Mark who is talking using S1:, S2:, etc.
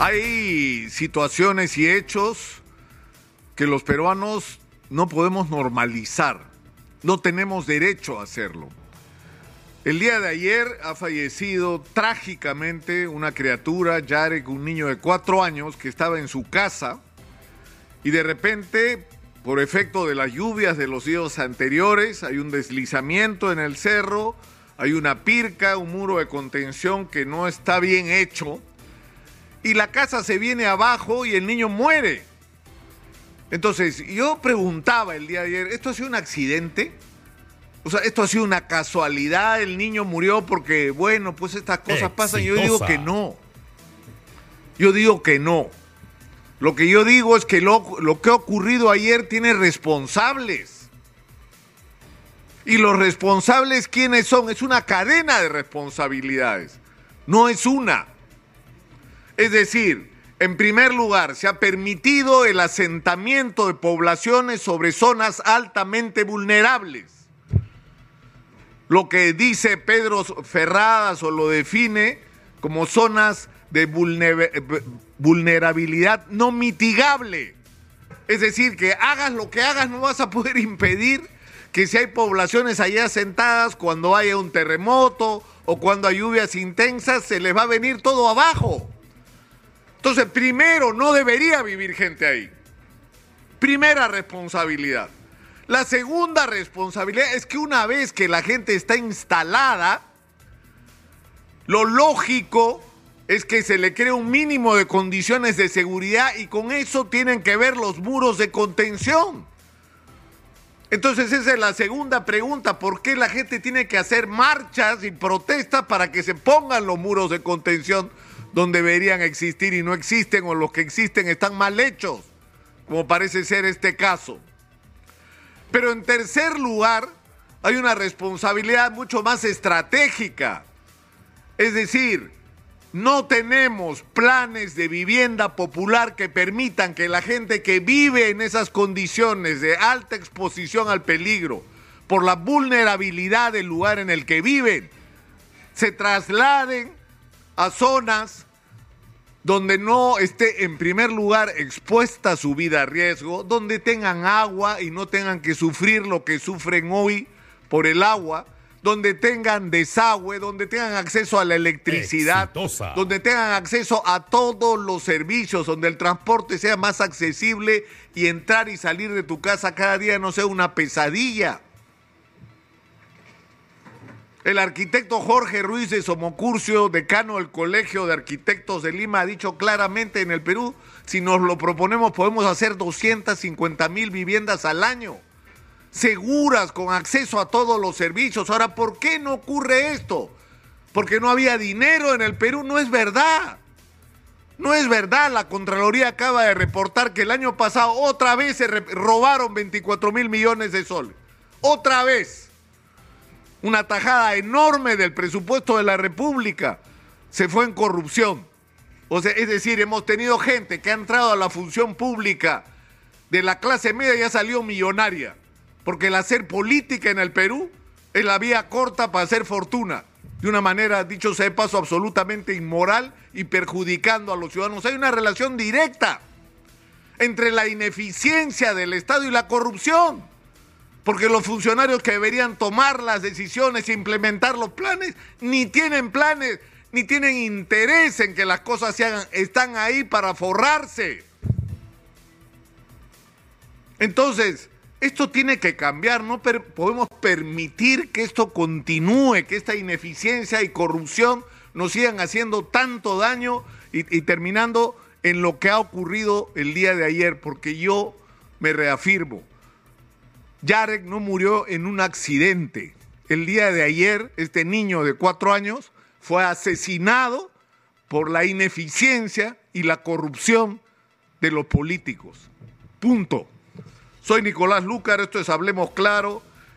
S1: Hay situaciones y hechos que los peruanos no podemos normalizar. No tenemos derecho a hacerlo. El día de ayer ha fallecido trágicamente una criatura, Yarek, un niño de cuatro años que estaba en su casa y de repente, por efecto de las lluvias de los días anteriores, hay un deslizamiento en el cerro, hay una pirca, un muro de contención que no está bien hecho y la casa se viene abajo y el niño muere. Entonces, yo preguntaba el día de ayer, ¿esto ha sido un accidente? O sea, ¿esto ha sido una casualidad? ¿El niño murió porque, bueno, pues estas cosas pasan? Yo digo que no. Yo digo que no. Lo que yo digo es que lo, lo que ha ocurrido ayer tiene responsables. Y los responsables, ¿quiénes son? Es una cadena de responsabilidades. No es una. Es decir, en primer lugar, se ha permitido el asentamiento de poblaciones sobre zonas altamente vulnerables. Lo que dice Pedro Ferradas o lo define como zonas de vulnerabilidad no mitigable. Es decir, que hagas lo que hagas no vas a poder impedir que si hay poblaciones allá asentadas, cuando haya un terremoto o cuando hay lluvias intensas, se les va a venir todo abajo. Entonces, primero, no debería vivir gente ahí. Primera responsabilidad. La segunda responsabilidad es que una vez que la gente está instalada, lo lógico es que se le cree un mínimo de condiciones de seguridad y con eso tienen que ver los muros de contención. Entonces esa es la segunda pregunta, ¿por qué la gente tiene que hacer marchas y protestas para que se pongan los muros de contención donde deberían existir y no existen o los que existen están mal hechos, como parece ser este caso. Pero en tercer lugar, hay una responsabilidad mucho más estratégica. Es decir, no tenemos planes de vivienda popular que permitan que la gente que vive en esas condiciones de alta exposición al peligro, por la vulnerabilidad del lugar en el que viven, se trasladen a zonas donde no esté en primer lugar expuesta su vida a riesgo, donde tengan agua y no tengan que sufrir lo que sufren hoy por el agua, donde tengan desagüe, donde tengan acceso a la electricidad, donde tengan acceso a todos los servicios, donde el transporte sea más accesible y entrar y salir de tu casa cada día no sea una pesadilla. El arquitecto Jorge Ruiz de Somocurcio, decano del Colegio de Arquitectos de Lima, ha dicho claramente en el Perú, si nos lo proponemos podemos hacer 250 mil viviendas al año, seguras, con acceso a todos los servicios. Ahora, ¿por qué no ocurre esto? Porque no había dinero en el Perú, no es verdad. No es verdad, la Contraloría acaba de reportar que el año pasado otra vez se robaron 24 mil millones de soles. Otra vez una tajada enorme del presupuesto de la República se fue en corrupción. O sea, es decir, hemos tenido gente que ha entrado a la función pública de la clase media y ha salido millonaria. Porque el hacer política en el Perú es la vía corta para hacer fortuna. De una manera, dicho sea de paso, absolutamente inmoral y perjudicando a los ciudadanos. Hay una relación directa entre la ineficiencia del Estado y la corrupción porque los funcionarios que deberían tomar las decisiones e implementar los planes, ni tienen planes, ni tienen interés en que las cosas se hagan, están ahí para forrarse. Entonces, esto tiene que cambiar, no podemos permitir que esto continúe, que esta ineficiencia y corrupción nos sigan haciendo tanto daño y, terminando en lo que ha ocurrido el día de ayer, porque yo me reafirmo, Yarek no murió en un accidente. El día de ayer, este niño de cuatro años fue asesinado por la ineficiencia y la corrupción de los políticos. Punto. Soy Nicolás Lucar, esto es Hablemos Claro.